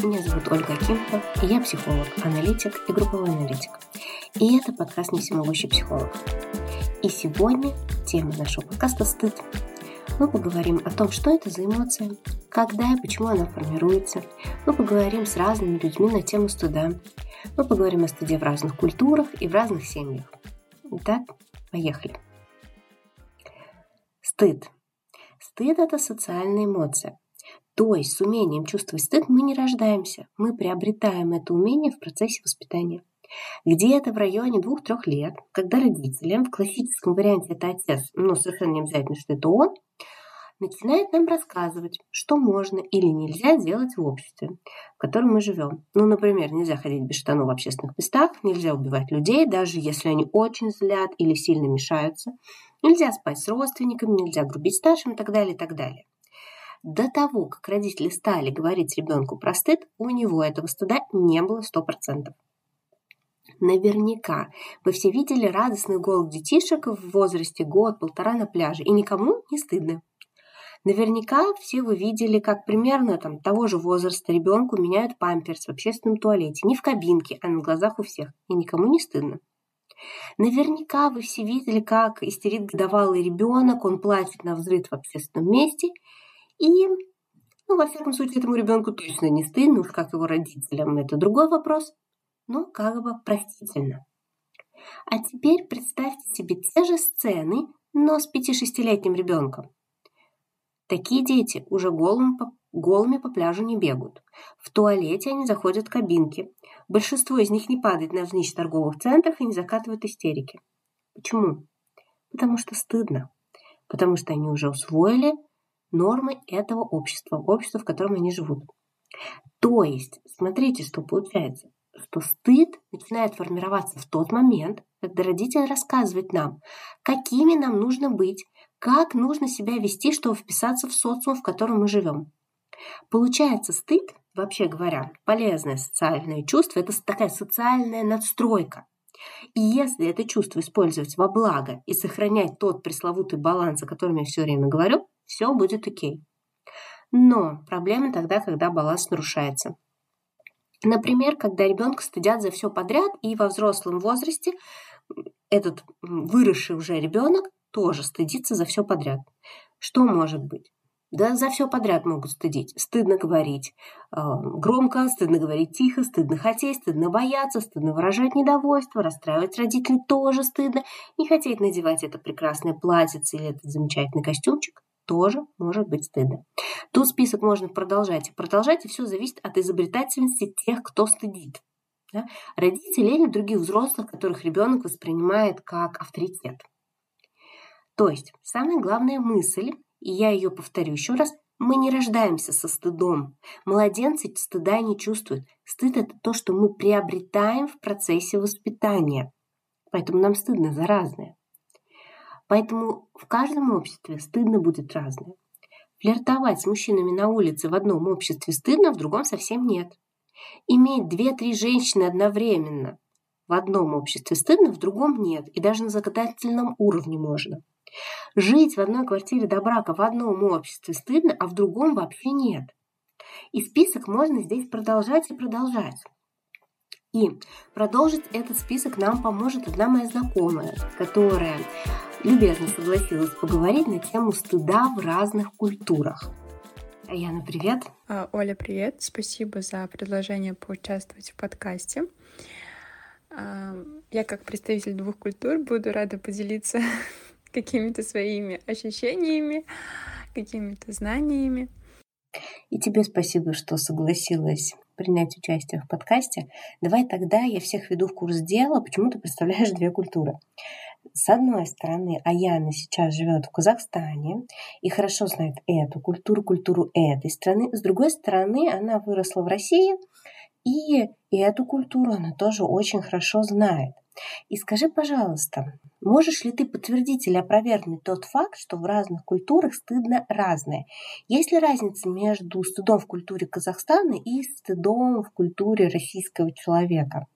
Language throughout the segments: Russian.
Меня зовут Ольга Акимова, и я психолог, аналитик и групповой аналитик. И это подкаст «Не всемогущий психолог». И сегодня тема нашего подкаста – стыд. Мы поговорим о том, что это за эмоция, когда и почему она формируется. Мы поговорим с разными людьми на тему стыда. Мы поговорим о стыде в разных культурах и в разных семьях. Итак, поехали. Стыд. Стыд – это социальная эмоция – то есть с умением чувствовать стыд мы не рождаемся, мы приобретаем это умение в процессе воспитания. Где-то в районе двух-трех лет, когда родители, в классическом варианте это отец, но совершенно не обязательно, что это он, начинает нам рассказывать, что можно или нельзя делать в обществе, в котором мы живем. Ну, например, нельзя ходить без штанов в общественных местах, нельзя убивать людей, даже если они очень злят или сильно мешаются, нельзя спать с родственниками, нельзя грубить старшим и так далее, и так далее. До того, как родители стали говорить ребенку про стыд, у него этого стыда не было 100%. Наверняка вы все видели радостный голод детишек в возрасте год-полтора на пляже, и никому не стыдно. Наверняка все вы видели, как примерно там, того же возраста ребенку меняют памперс в общественном туалете, не в кабинке, а на глазах у всех, и никому не стыдно. Наверняка вы все видели, как истерит годовалый ребенок, он плачет на взрыв в общественном месте, и, ну, во всяком случае, этому ребенку точно не стыдно, уж как его родителям, это другой вопрос, но как бы простительно. А теперь представьте себе те же сцены, но с 5-6-летним ребенком. Такие дети уже голым по, голыми по пляжу не бегают. В туалете они заходят в кабинки. Большинство из них не падает на в торговых центрах и не закатывают истерики. Почему? Потому что стыдно. Потому что они уже усвоили нормы этого общества, общества, в котором они живут. То есть, смотрите, что получается, что стыд начинает формироваться в тот момент, когда родитель рассказывает нам, какими нам нужно быть, как нужно себя вести, чтобы вписаться в социум, в котором мы живем. Получается, стыд, вообще говоря, полезное социальное чувство, это такая социальная надстройка. И если это чувство использовать во благо и сохранять тот пресловутый баланс, о котором я все время говорю, все будет окей. Но проблема тогда, когда баланс нарушается. Например, когда ребенка стыдят за все подряд, и во взрослом возрасте этот выросший уже ребенок тоже стыдится за все подряд. Что может быть? Да за все подряд могут стыдить. Стыдно говорить э, громко, стыдно говорить тихо, стыдно хотеть, стыдно бояться, стыдно выражать недовольство, расстраивать родителей тоже стыдно, не хотеть надевать это прекрасное платьице или этот замечательный костюмчик тоже может быть стыдно. Тут список можно продолжать и продолжать, и все зависит от изобретательности тех, кто стыдит. Да? Родителей или других взрослых, которых ребенок воспринимает как авторитет. То есть, самая главная мысль, и я ее повторю еще раз, мы не рождаемся со стыдом. Младенцы стыда не чувствуют. Стыд – это то, что мы приобретаем в процессе воспитания. Поэтому нам стыдно за разное. Поэтому в каждом обществе стыдно будет разное. Флиртовать с мужчинами на улице в одном обществе стыдно, в другом совсем нет. Иметь две-три женщины одновременно в одном обществе стыдно, в другом нет. И даже на законодательном уровне можно. Жить в одной квартире до брака в одном обществе стыдно, а в другом вообще нет. И список можно здесь продолжать и продолжать. И продолжить этот список нам поможет одна моя знакомая, которая любезно согласилась поговорить на тему стыда в разных культурах. Яна, привет. А, Оля, привет. Спасибо за предложение поучаствовать в подкасте. А, я как представитель двух культур буду рада поделиться какими-то своими ощущениями, какими-то знаниями. И тебе спасибо, что согласилась принять участие в подкасте. Давай тогда я всех веду в курс дела, почему ты представляешь две культуры. С одной стороны, Аяна сейчас живет в Казахстане и хорошо знает эту культуру, культуру этой страны. С другой стороны, она выросла в России, и эту культуру она тоже очень хорошо знает. И скажи, пожалуйста, можешь ли ты подтвердить или опровергнуть тот факт, что в разных культурах стыдно разное? Есть ли разница между стыдом в культуре Казахстана и стыдом в культуре российского человека?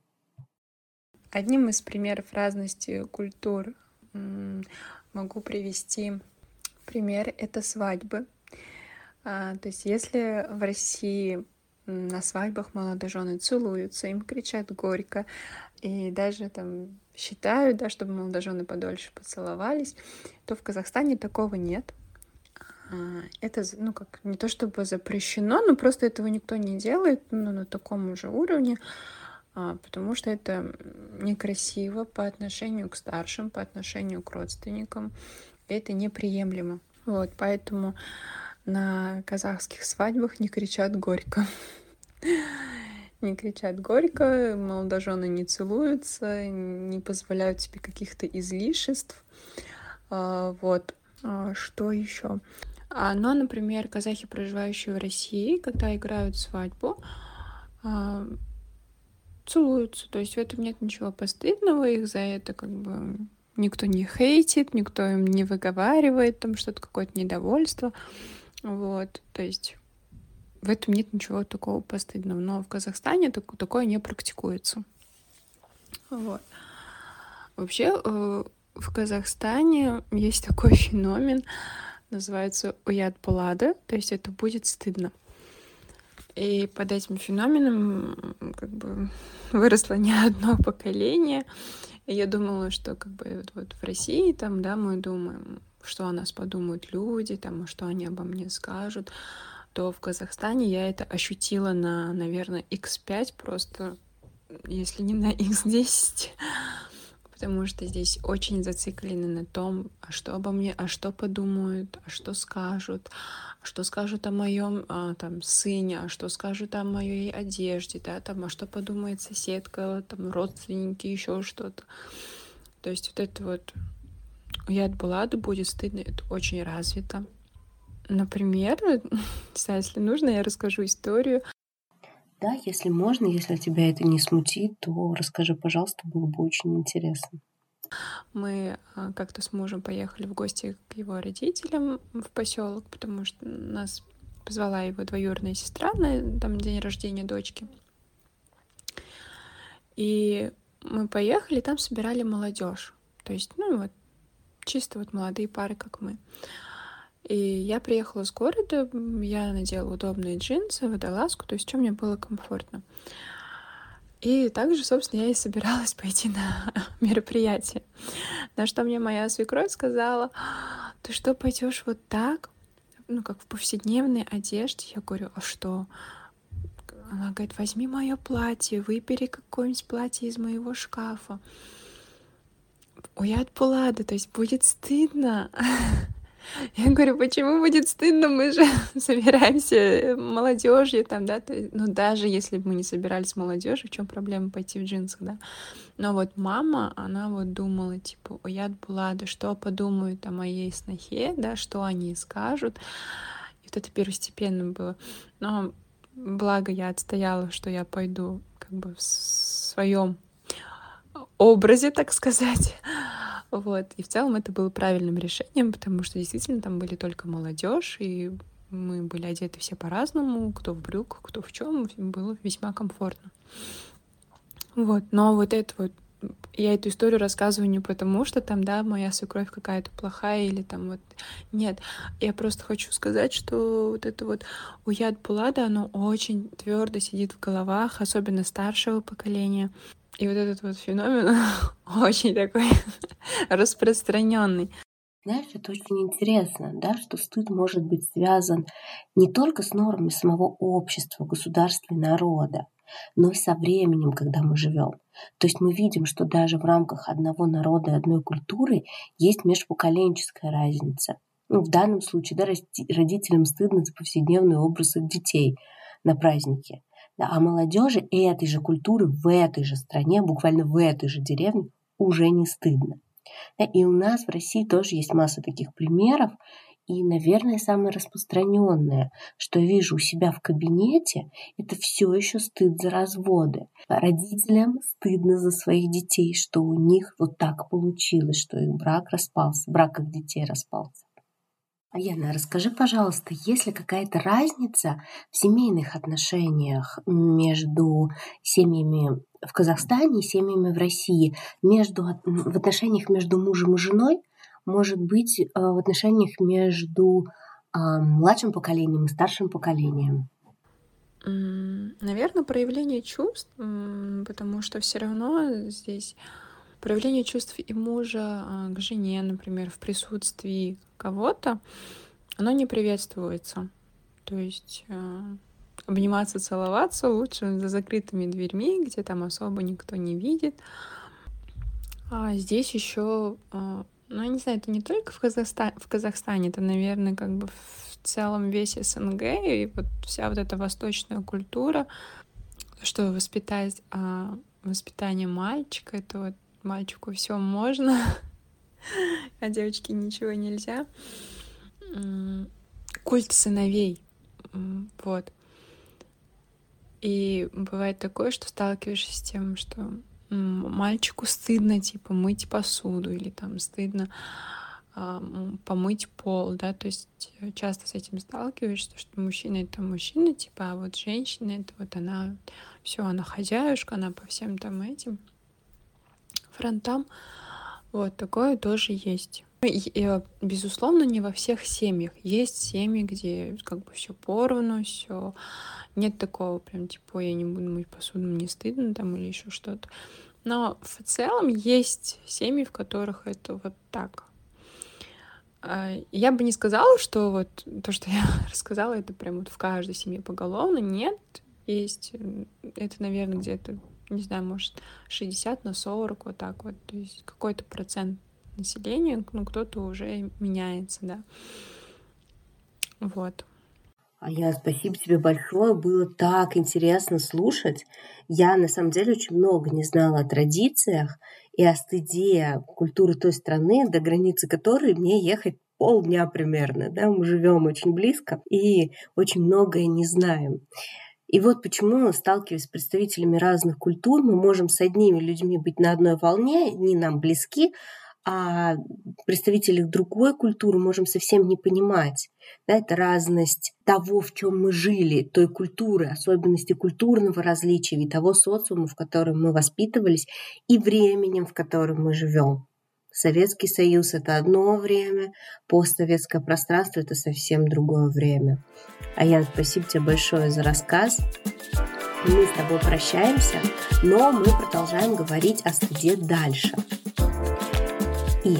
Одним из примеров разности культур могу привести пример — это свадьбы. А, то есть если в России на свадьбах молодожены целуются, им кричат горько, и даже там считают, да, чтобы молодожены подольше поцеловались, то в Казахстане такого нет. А, это, ну, как не то чтобы запрещено, но просто этого никто не делает ну, на таком же уровне, потому что это некрасиво по отношению к старшим, по отношению к родственникам. Это неприемлемо. Вот, поэтому на казахских свадьбах не кричат горько. Не кричат горько, молодожены не целуются, не позволяют себе каких-то излишеств. А, вот. А, что еще? А, но, например, казахи, проживающие в России, когда играют свадьбу, целуются. То есть в этом нет ничего постыдного, их за это как бы никто не хейтит, никто им не выговаривает там что-то, какое-то недовольство. Вот, то есть в этом нет ничего такого постыдного. Но в Казахстане так, такое не практикуется. Вот. Вообще э, в Казахстане есть такой феномен, называется уят палада, то есть это будет стыдно. И под этим феноменом как бы выросло не одно поколение. И я думала, что как бы вот, вот в России там, да, мы думаем, что о нас подумают люди, там, что они обо мне скажут, то в Казахстане я это ощутила на, наверное, x5 просто, если не на x10 потому что здесь очень зациклены на том, а что обо мне, а что подумают, а что скажут, а что скажут о моем а, там сыне, а что скажут о моей одежде, да, там, а что подумает соседка, там родственники, еще что-то. То есть вот это вот я от Булады будет стыдно, это очень развито. Например, если нужно, я расскажу историю да, если можно, если тебя это не смутит, то расскажи, пожалуйста, было бы очень интересно. Мы а, как-то с мужем поехали в гости к его родителям в поселок, потому что нас позвала его двоюродная сестра на там, день рождения дочки. И мы поехали, там собирали молодежь. То есть, ну вот, чисто вот молодые пары, как мы. И я приехала с города, я надела удобные джинсы, водолазку, то есть что мне было комфортно. И также, собственно, я и собиралась пойти на мероприятие. На что мне моя свекровь сказала, ты что, пойдешь вот так? Ну, как в повседневной одежде. Я говорю, а что? Она говорит, возьми мое платье, выбери какое-нибудь платье из моего шкафа. Ой, от Пулада, то есть будет стыдно. Я говорю, почему будет стыдно, мы же собираемся молодежью там, да, то, ну даже если бы мы не собирались молодежью, в чем проблема пойти в джинсах, да. Но вот мама, она вот думала, типа, ой, я была, да что подумают о моей снохе, да, что они скажут. И вот это первостепенно было. Но благо я отстояла, что я пойду как бы в своем образе, так сказать. Вот. И в целом это было правильным решением, потому что действительно там были только молодежь, и мы были одеты все по-разному, кто в брюках, кто в чем, было весьма комфортно. Вот, но вот это вот я эту историю рассказываю не потому, что там, да, моя свекровь какая-то плохая или там вот... Нет, я просто хочу сказать, что вот это вот уят Пулада, оно очень твердо сидит в головах, особенно старшего поколения. И вот этот вот феномен очень такой распространенный. Знаешь, это очень интересно, да, что стыд может быть связан не только с нормами самого общества, государства и народа, но и со временем, когда мы живем. То есть мы видим, что даже в рамках одного народа и одной культуры есть межпоколенческая разница. Ну, в данном случае да, родителям стыдно за повседневный образ их детей на празднике. Да, а молодежи этой же культуры в этой же стране, буквально в этой же деревне, уже не стыдно. Да, и у нас в России тоже есть масса таких примеров. И, наверное, самое распространенное, что я вижу у себя в кабинете, это все еще стыд за разводы. Родителям стыдно за своих детей, что у них вот так получилось, что их брак распался, брак их детей распался. А Яна, расскажи, пожалуйста, есть ли какая-то разница в семейных отношениях между семьями в Казахстане и семьями в России, между, в отношениях между мужем и женой, может быть, э, в отношениях между младшим поколением и старшим поколением? Наверное, проявление чувств, потому что все равно здесь проявление чувств и мужа а, к жене, например, в присутствии кого-то, оно не приветствуется. То есть а, обниматься, целоваться лучше за закрытыми дверьми, где там особо никто не видит. А здесь еще, а, ну, я не знаю, это не только в, Казахстане, в Казахстане, это, наверное, как бы в целом весь СНГ и вот вся вот эта восточная культура, что воспитать а, воспитание мальчика, это вот мальчику все можно, а девочке ничего нельзя. Культ сыновей. Вот. И бывает такое, что сталкиваешься с тем, что мальчику стыдно, типа, мыть посуду или там стыдно помыть пол, да, то есть часто с этим сталкиваешься, что мужчина это мужчина, типа, а вот женщина это вот она, все, она хозяюшка, она по всем там этим фронтам. Вот такое тоже есть. И, и, безусловно, не во всех семьях. Есть семьи, где как бы все поровну, все нет такого прям типа я не буду мыть посуду, мне стыдно там или еще что-то. Но в целом есть семьи, в которых это вот так. А, я бы не сказала, что вот то, что я рассказала, это прям вот в каждой семье поголовно. Нет, есть, это, наверное, где-то, не знаю, может, 60 на 40, вот так вот. То есть какой-то процент населения, ну, кто-то уже меняется, да. Вот. А я спасибо тебе большое, было так интересно слушать. Я на самом деле очень много не знала о традициях и о стыде культуры той страны, до границы которой мне ехать полдня примерно. Да? Мы живем очень близко и очень многое не знаем. И вот почему, сталкиваясь с представителями разных культур, мы можем с одними людьми быть на одной волне, не нам близки, а представителей другой культуры можем совсем не понимать. Да, это разность того, в чем мы жили, той культуры, особенности культурного различия и того социума, в котором мы воспитывались, и временем, в котором мы живем. Советский Союз — это одно время, постсоветское пространство — это совсем другое время. А я спасибо тебе большое за рассказ. Мы с тобой прощаемся, но мы продолжаем говорить о стыде дальше. И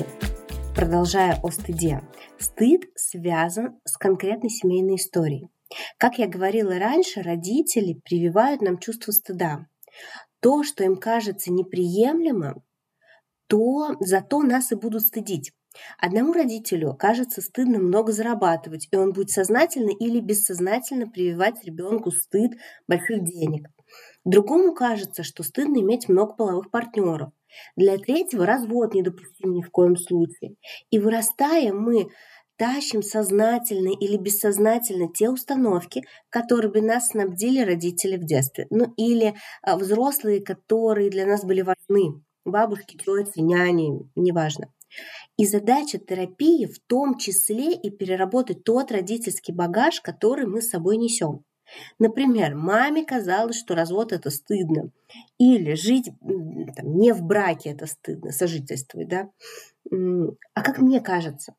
продолжая о стыде, стыд связан с конкретной семейной историей. Как я говорила раньше, родители прививают нам чувство стыда. То, что им кажется неприемлемым, то зато нас и будут стыдить. Одному родителю кажется стыдно много зарабатывать, и он будет сознательно или бессознательно прививать ребенку стыд больших денег. Другому кажется, что стыдно иметь много половых партнеров. Для третьего развод недопустим ни в коем случае. И вырастая, мы тащим сознательно или бессознательно те установки, которыми нас снабдили родители в детстве. Ну или а, взрослые, которые для нас были важны. Бабушки, тети, няни, неважно. И задача терапии в том числе и переработать тот родительский багаж, который мы с собой несем. Например, маме казалось, что развод это стыдно, или жить там, не в браке это стыдно, сожительствовать, да. А как мне кажется,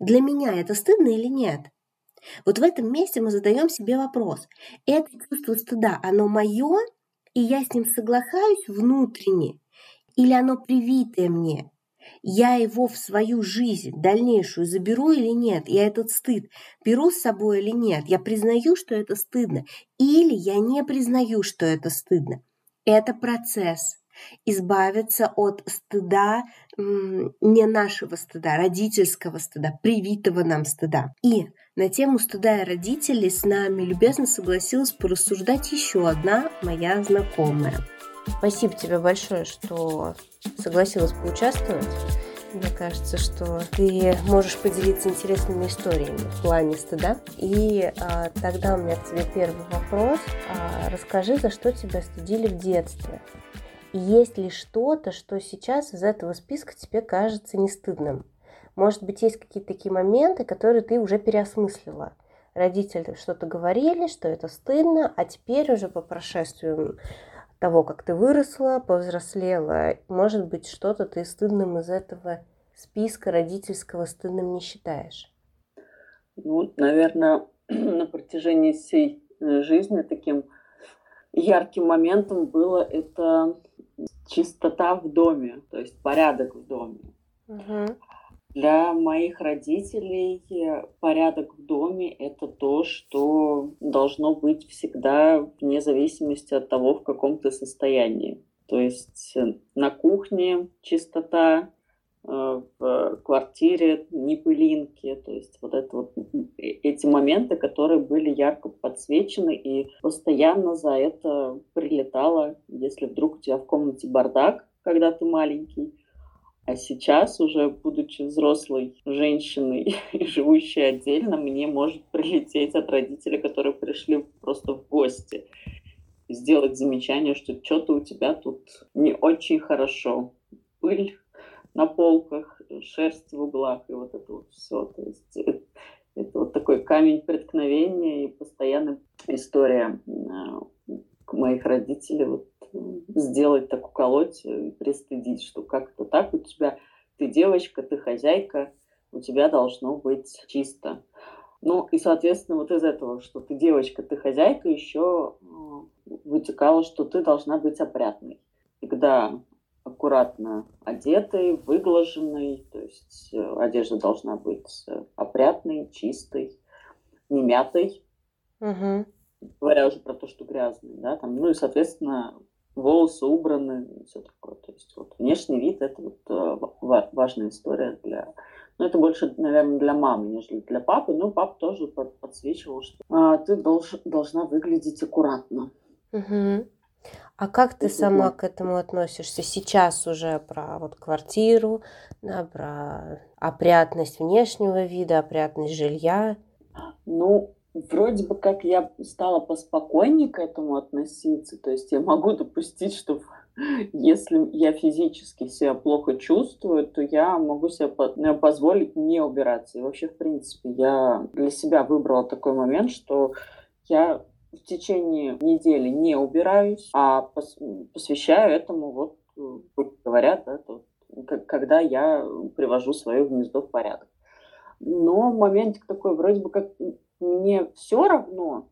для меня это стыдно или нет? Вот в этом месте мы задаем себе вопрос. Это чувство стыда, оно мое, и я с ним соглашаюсь внутренне, или оно привитое мне? я его в свою жизнь дальнейшую заберу или нет, я этот стыд беру с собой или нет, я признаю, что это стыдно, или я не признаю, что это стыдно. Это процесс. Избавиться от стыда, не нашего стыда, родительского стыда, привитого нам стыда. И на тему стыда и родителей с нами любезно согласилась порассуждать еще одна моя знакомая. Спасибо тебе большое, что согласилась поучаствовать. Мне кажется, что ты можешь поделиться интересными историями в плане стыда. И а, тогда у меня к тебе первый вопрос. А, расскажи, за что тебя стыдили в детстве? И есть ли что-то, что сейчас из этого списка тебе кажется не стыдным? Может быть, есть какие-то такие моменты, которые ты уже переосмыслила? Родители что-то говорили, что это стыдно, а теперь уже по прошествию того, как ты выросла, повзрослела, может быть, что-то ты стыдным из этого списка родительского стыдным не считаешь? Ну, наверное, на протяжении всей э, жизни таким ярким моментом было это чистота в доме, то есть порядок в доме. Угу. Для моих родителей порядок в доме – это то, что должно быть всегда вне зависимости от того, в каком ты состоянии. То есть на кухне чистота, э, в квартире не пылинки, то есть вот это вот э, эти моменты, которые были ярко подсвечены и постоянно за это прилетало, если вдруг у тебя в комнате бардак, когда ты маленький, а сейчас, уже будучи взрослой женщиной и живущей отдельно, мне может прилететь от родителей, которые пришли просто в гости, сделать замечание, что что-то у тебя тут не очень хорошо. Пыль на полках, шерсть в углах и вот это вот все. То есть это, вот такой камень преткновения и постоянная история э, моих родителей вот сделать, так уколоть и пристыдить, что как-то так у тебя, ты девочка, ты хозяйка, у тебя должно быть чисто. Ну и, соответственно, вот из этого, что ты девочка, ты хозяйка, еще вытекало, что ты должна быть опрятной. Всегда аккуратно одетой, выглаженной, то есть э, одежда должна быть опрятной, чистой, не мятой. Угу. Говоря уже про то, что грязный, да, там, ну и, соответственно, волосы убраны, и все такое. То есть вот внешний вид это вот э, важная история для ну, это больше, наверное, для мамы, нежели для папы. Но папа тоже под, подсвечивал, что а, ты долж, должна выглядеть аккуратно. Угу. А как ты сама к этому относишься сейчас уже про вот квартиру, да, про опрятность внешнего вида, опрятность жилья? Ну, вроде бы как я стала поспокойнее к этому относиться. То есть я могу допустить, что если я физически себя плохо чувствую, то я могу себе ну, позволить не убираться. И вообще, в принципе, я для себя выбрала такой момент, что я в течение недели не убираюсь, а посвящаю этому, вот, говорят, да, то, когда я привожу свое гнездо в порядок. Но моментик такой, вроде бы как мне все равно,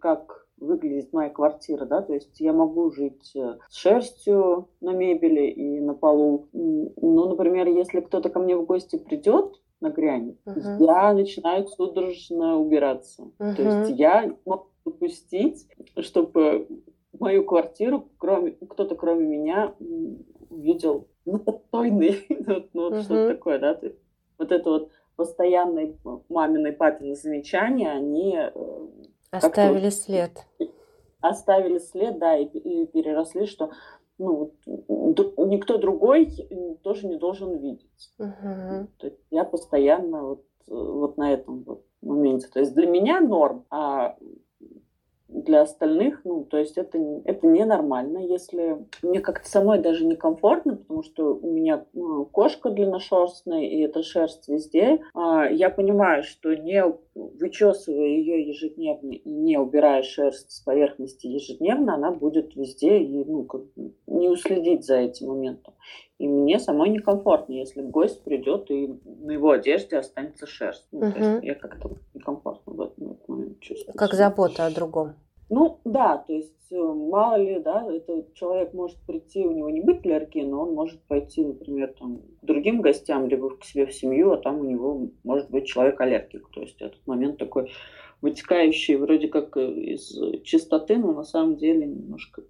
как выглядит моя квартира, да, то есть я могу жить э, с шерстью на мебели и на полу. Ну, например, если кто-то ко мне в гости придет, нагрянет, uh-huh. я начинаю судорожно убираться. Uh-huh. То есть я могу допустить, чтобы мою квартиру кроме, кто-то кроме меня увидел ну, ну, uh-huh. что-то такое, да, вот это вот постоянные мамины, папины замечания, они э, оставили след. Оставили след, да, и, и переросли, что ну, никто другой тоже не должен видеть. Угу. То есть я постоянно вот, вот на этом вот моменте. То есть для меня норм, а для остальных, ну, то есть это, это ненормально, если мне как-то самой даже некомфортно, потому что у меня ну, кошка длинношерстная, и это шерсть везде. А, я понимаю, что не вычесывая ее ежедневно и не убирая шерсть с поверхности ежедневно, она будет везде и ну, как, не уследить за этим моментом. И мне самой некомфортно, если гость придет и на его одежде останется шерсть. Ну, угу. то есть я как-то некомфортно в этот момент чувствую. Как забота о другом. Ну, да, то есть э, мало ли, да, этот человек может прийти, у него не быть аллергии, но он может пойти, например, там, к другим гостям, либо к себе в семью, а там у него может быть человек-аллергик. То есть этот момент такой вытекающий вроде как э, из чистоты, но на самом деле немножко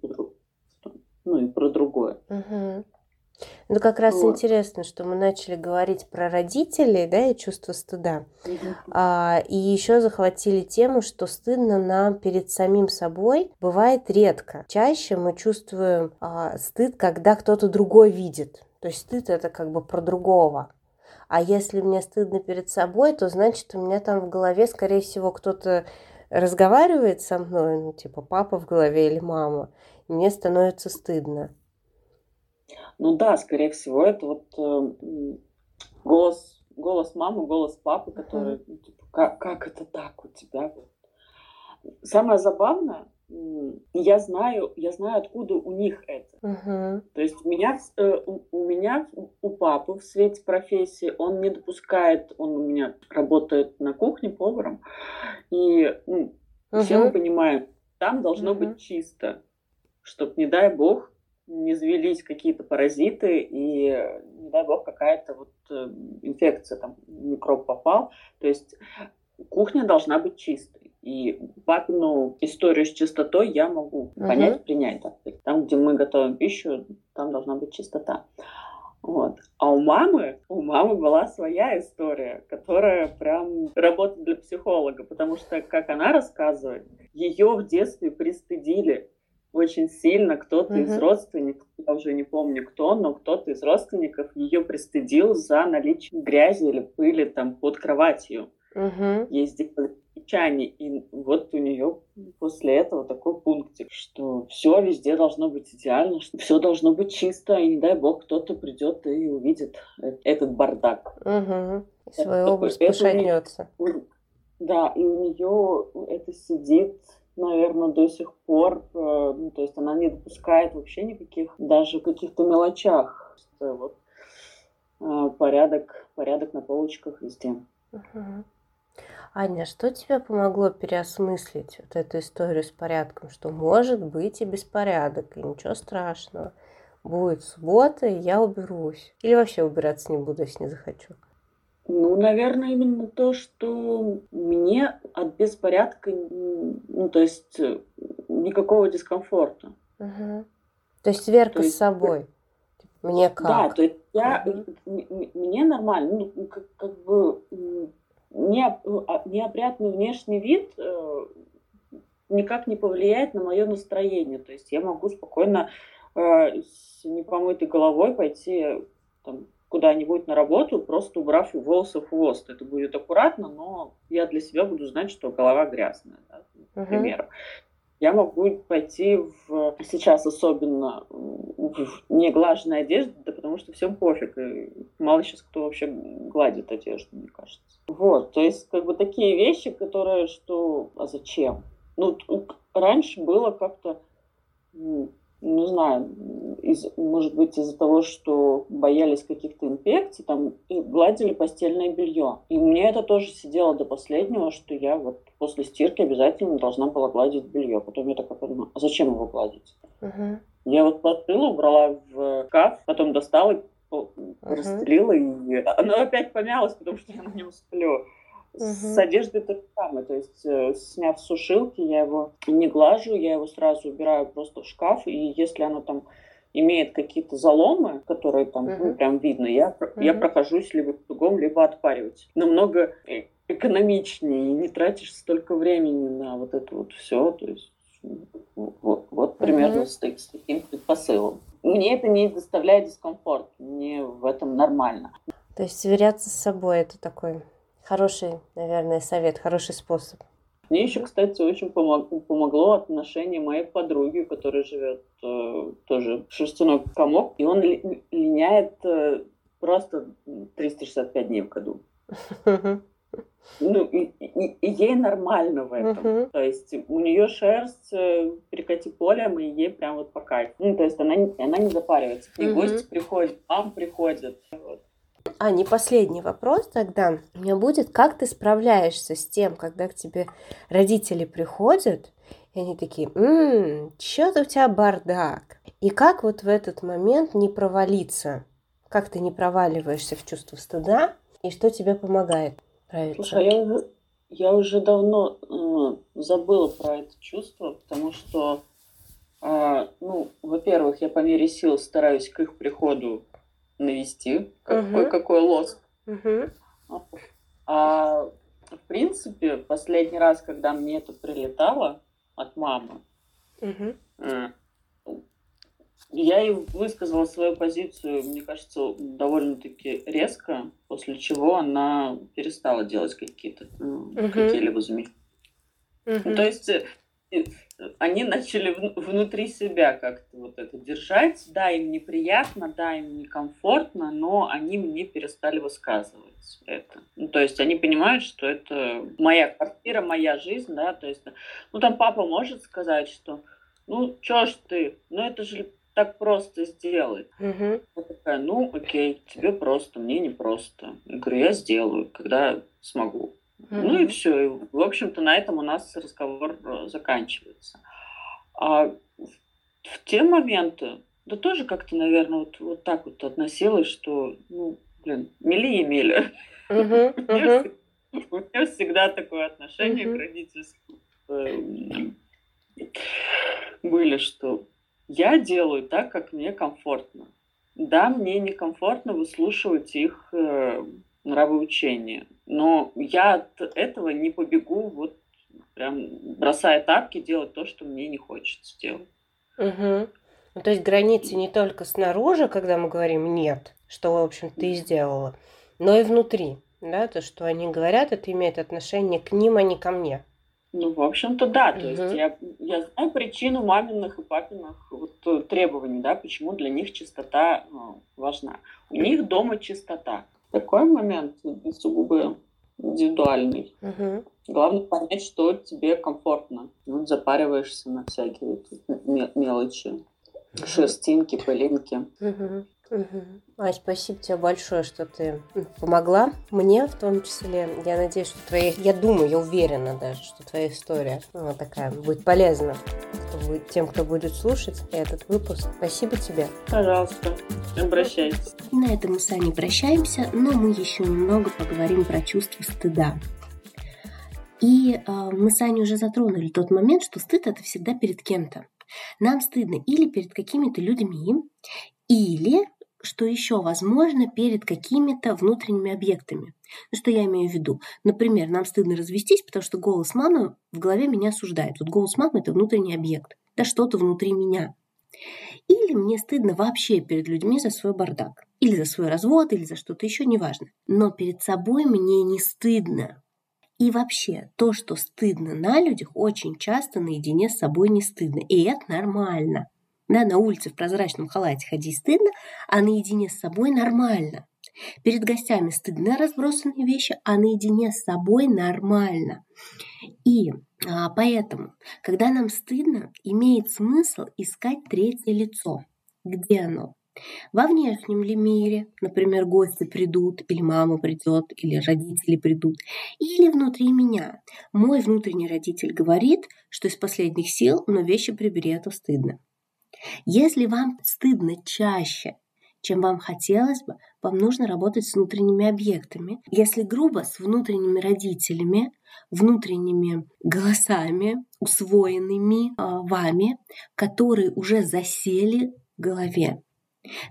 ну и про другое. Угу. Ну, как раз вот. интересно, что мы начали говорить про родителей, да, и чувство стыда. Угу. А, и еще захватили тему, что стыдно нам перед самим собой бывает редко. Чаще мы чувствуем а, стыд, когда кто-то другой видит. То есть стыд это как бы про другого. А если мне стыдно перед собой, то значит у меня там в голове, скорее всего, кто-то разговаривает со мной, ну, типа папа в голове или мама, и мне становится стыдно. Ну да, скорее всего, это вот э, голос, голос мамы, голос папы, который, mm-hmm. типа, как, как это так у тебя? Самое забавное, я знаю, я знаю, откуда у них это. Uh-huh. То есть у меня, э, у меня, у папы в свете профессии, он не допускает, он у меня работает на кухне поваром, и ну, Угу. Все мы понимаем, там должно угу. быть чисто, чтобы, не дай бог, не завелись какие-то паразиты и, не дай бог, какая-то вот э, инфекция, там, микроб попал. То есть кухня должна быть чистой. И папину историю с чистотой я могу uh-huh. понять, принять. Там, где мы готовим пищу, там должна быть чистота. Вот. А у мамы, у мамы была своя история, которая прям работает для психолога, потому что, как она рассказывает, ее в детстве пристыдили очень сильно кто-то uh-huh. из родственников, я уже не помню кто, но кто-то из родственников ее пристыдил за наличие грязи или пыли там под кроватью. Uh-huh. Ей сделали замечаний. И вот у нее после этого такой пунктик, что все везде должно быть идеально, что все должно быть чисто, и не дай бог кто-то придет и увидит этот бардак. Угу. Свой образ пошатнется. Да, и у нее это сидит наверное, до сих пор, э, ну, то есть она не допускает вообще никаких, даже каких-то мелочах, вот э, порядок, порядок на полочках везде. Uh-huh. Аня, что тебе помогло переосмыслить вот эту историю с порядком, что может быть и беспорядок, и ничего страшного. Будет суббота, и я уберусь. Или вообще убираться не буду, если не захочу. Ну, наверное, именно то, что мне от беспорядка, ну, то есть никакого дискомфорта. Угу. То есть верка то есть, с собой. Мне как? Да, то есть я, угу. мне нормально, ну, как, как бы не, а, неопрятный внешний вид э, никак не повлияет на мое настроение. То есть я могу спокойно э, с непомытой головой пойти там, куда-нибудь на работу, просто убрав волосы в хвост. Это будет аккуратно, но я для себя буду знать, что голова грязная, да, например. Uh-huh я могу пойти в сейчас особенно в неглаженной одежде, да потому что всем пофиг. И мало сейчас кто вообще гладит одежду, мне кажется. Вот, то есть как бы такие вещи, которые, что, а зачем? Ну, раньше было как-то, не знаю, из, может быть, из-за того, что боялись каких-то инфекций, там, и гладили постельное белье. И мне это тоже сидело до последнего, что я вот после стирки обязательно должна была гладить белье. Потом я такая подумала, а зачем его гладить? Uh-huh. Я вот постыла, убрала в шкаф, потом достала, расстелила, и оно опять помялось, потому что я на нем сплю. Угу. С одеждой то же самое. То есть, э, сняв сушилки, я его не глажу, я его сразу убираю просто в шкаф. И если оно там имеет какие-то заломы, которые там uh-huh. ну, прям видно, я, uh-huh. я прохожусь либо кругом, либо отпаривать. Намного экономичнее, и не тратишь столько времени на вот это вот все. То есть вот, вот примерно uh-huh. с, с таким предпосылом. Мне это не доставляет дискомфорт, мне в этом нормально. То есть сверяться с собой это такой хороший, наверное, совет, хороший способ. Мне еще, кстати, очень помог, помогло отношение моей подруги, которая живет э, тоже шерстяной комок, и он ли, линяет э, просто 365 дней в году. Ну, и, и, и ей нормально в этом. Uh-huh. То есть у нее шерсть э, перекати полем, и ей прям вот по кайфу. Ну, то есть она, она не запаривается. Ней uh-huh. гости приходят, мам приходят. Вот. А, не последний вопрос тогда у меня будет, как ты справляешься с тем, когда к тебе родители приходят, и они такие, ммм, что-то у тебя бардак. И как вот в этот момент не провалиться? Как ты не проваливаешься в чувство стыда? И что тебе помогает справиться? Слушай, а я, я уже давно э, забыла про это чувство, потому что, э, ну, во-первых, я по мере сил стараюсь к их приходу навести, какой, угу. какой лоск. Угу. А в принципе, последний раз, когда мне это прилетало от мамы, угу. я и высказала свою позицию, мне кажется, довольно-таки резко, после чего она перестала делать какие-то угу. какие-либо замечания. Угу. То есть э, они начали внутри себя как-то вот это держать. Да, им неприятно, да, им некомфортно, но они мне перестали высказывать это. Ну, то есть они понимают, что это моя квартира, моя жизнь, да, то есть, ну, там папа может сказать, что, ну, чё ж ты, ну, это же так просто сделать. Угу. Я такая, ну, окей, тебе просто, мне не просто. Я говорю, я сделаю, когда смогу. Mm-hmm. Ну и все. И, в общем-то, на этом у нас разговор э, заканчивается. А в те моменты, да тоже как-то, наверное, вот, вот так вот относилась, что, ну, блин, мели и мели. Uh-huh, uh-huh. У меня всегда такое отношение uh-huh. к родительскому эм, были, что я делаю так, как мне комфортно. Да, мне некомфортно выслушивать их э, нравоучения, но я от этого не побегу вот прям бросая тапки делать то, что мне не хочется делать. Угу. Ну, то есть границы не только снаружи, когда мы говорим «нет», что, в общем, ты сделала, но и внутри. Да, то, что они говорят, это имеет отношение к ним, а не ко мне. Ну, в общем-то, да. То есть я, я знаю причину маминых и папиных вот, э, требований, да, почему для них чистота ну, важна. У них дома чистота. Такой момент сугубо индивидуальный. Угу. Главное понять, что тебе комфортно. Вот запариваешься на всякие мелочи. Шерстинки, пылинки. Угу. Угу. Ай, спасибо тебе большое, что ты помогла мне в том числе. Я надеюсь, что твоя... Я думаю, я уверена даже, что твоя история ну, такая будет полезна тем, кто будет слушать этот выпуск. Спасибо тебе. Пожалуйста, обращайтесь. На этом мы с Аней прощаемся, но мы еще немного поговорим про чувство стыда. И э, мы с Аней уже затронули тот момент, что стыд это всегда перед кем-то. Нам стыдно или перед какими-то людьми, или что еще возможно перед какими-то внутренними объектами. Ну, что я имею в виду? Например, нам стыдно развестись, потому что голос мамы в голове меня осуждает. Вот голос мамы – это внутренний объект. Это что-то внутри меня. Или мне стыдно вообще перед людьми за свой бардак. Или за свой развод, или за что-то еще, неважно. Но перед собой мне не стыдно. И вообще, то, что стыдно на людях, очень часто наедине с собой не стыдно. И это нормально. Да, на улице в прозрачном халате ходить стыдно, а наедине с собой нормально. Перед гостями стыдно разбросанные вещи, а наедине с собой нормально. И а, поэтому, когда нам стыдно, имеет смысл искать третье лицо. Где оно? Во внешнем ли мире, например, гости придут, или мама придет, или родители придут, или внутри меня. Мой внутренний родитель говорит, что из последних сил, но вещи прибери, это стыдно. Если вам стыдно чаще, чем вам хотелось бы, вам нужно работать с внутренними объектами. Если грубо, с внутренними родителями, внутренними голосами, усвоенными э, вами, которые уже засели в голове.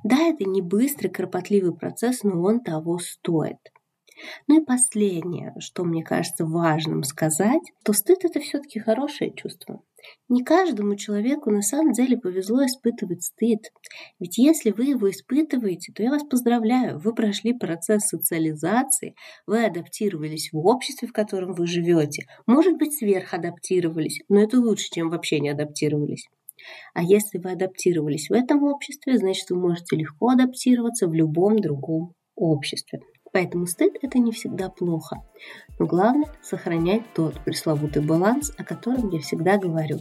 Да, это не быстрый, кропотливый процесс, но он того стоит. Ну и последнее, что мне кажется важным сказать, то стыд это все-таки хорошее чувство. Не каждому человеку на самом деле повезло испытывать стыд. Ведь если вы его испытываете, то я вас поздравляю, вы прошли процесс социализации, вы адаптировались в обществе, в котором вы живете. Может быть, сверхадаптировались, но это лучше, чем вообще не адаптировались. А если вы адаптировались в этом обществе, значит, вы можете легко адаптироваться в любом другом обществе. Поэтому стыд – это не всегда плохо. Но главное – сохранять тот пресловутый баланс, о котором я всегда говорю.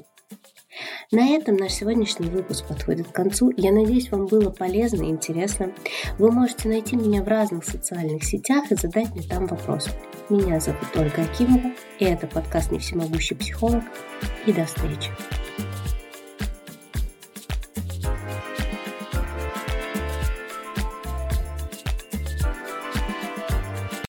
На этом наш сегодняшний выпуск подходит к концу. Я надеюсь, вам было полезно и интересно. Вы можете найти меня в разных социальных сетях и задать мне там вопрос. Меня зовут Ольга Акимова, и это подкаст «Не всемогущий психолог». И до встречи!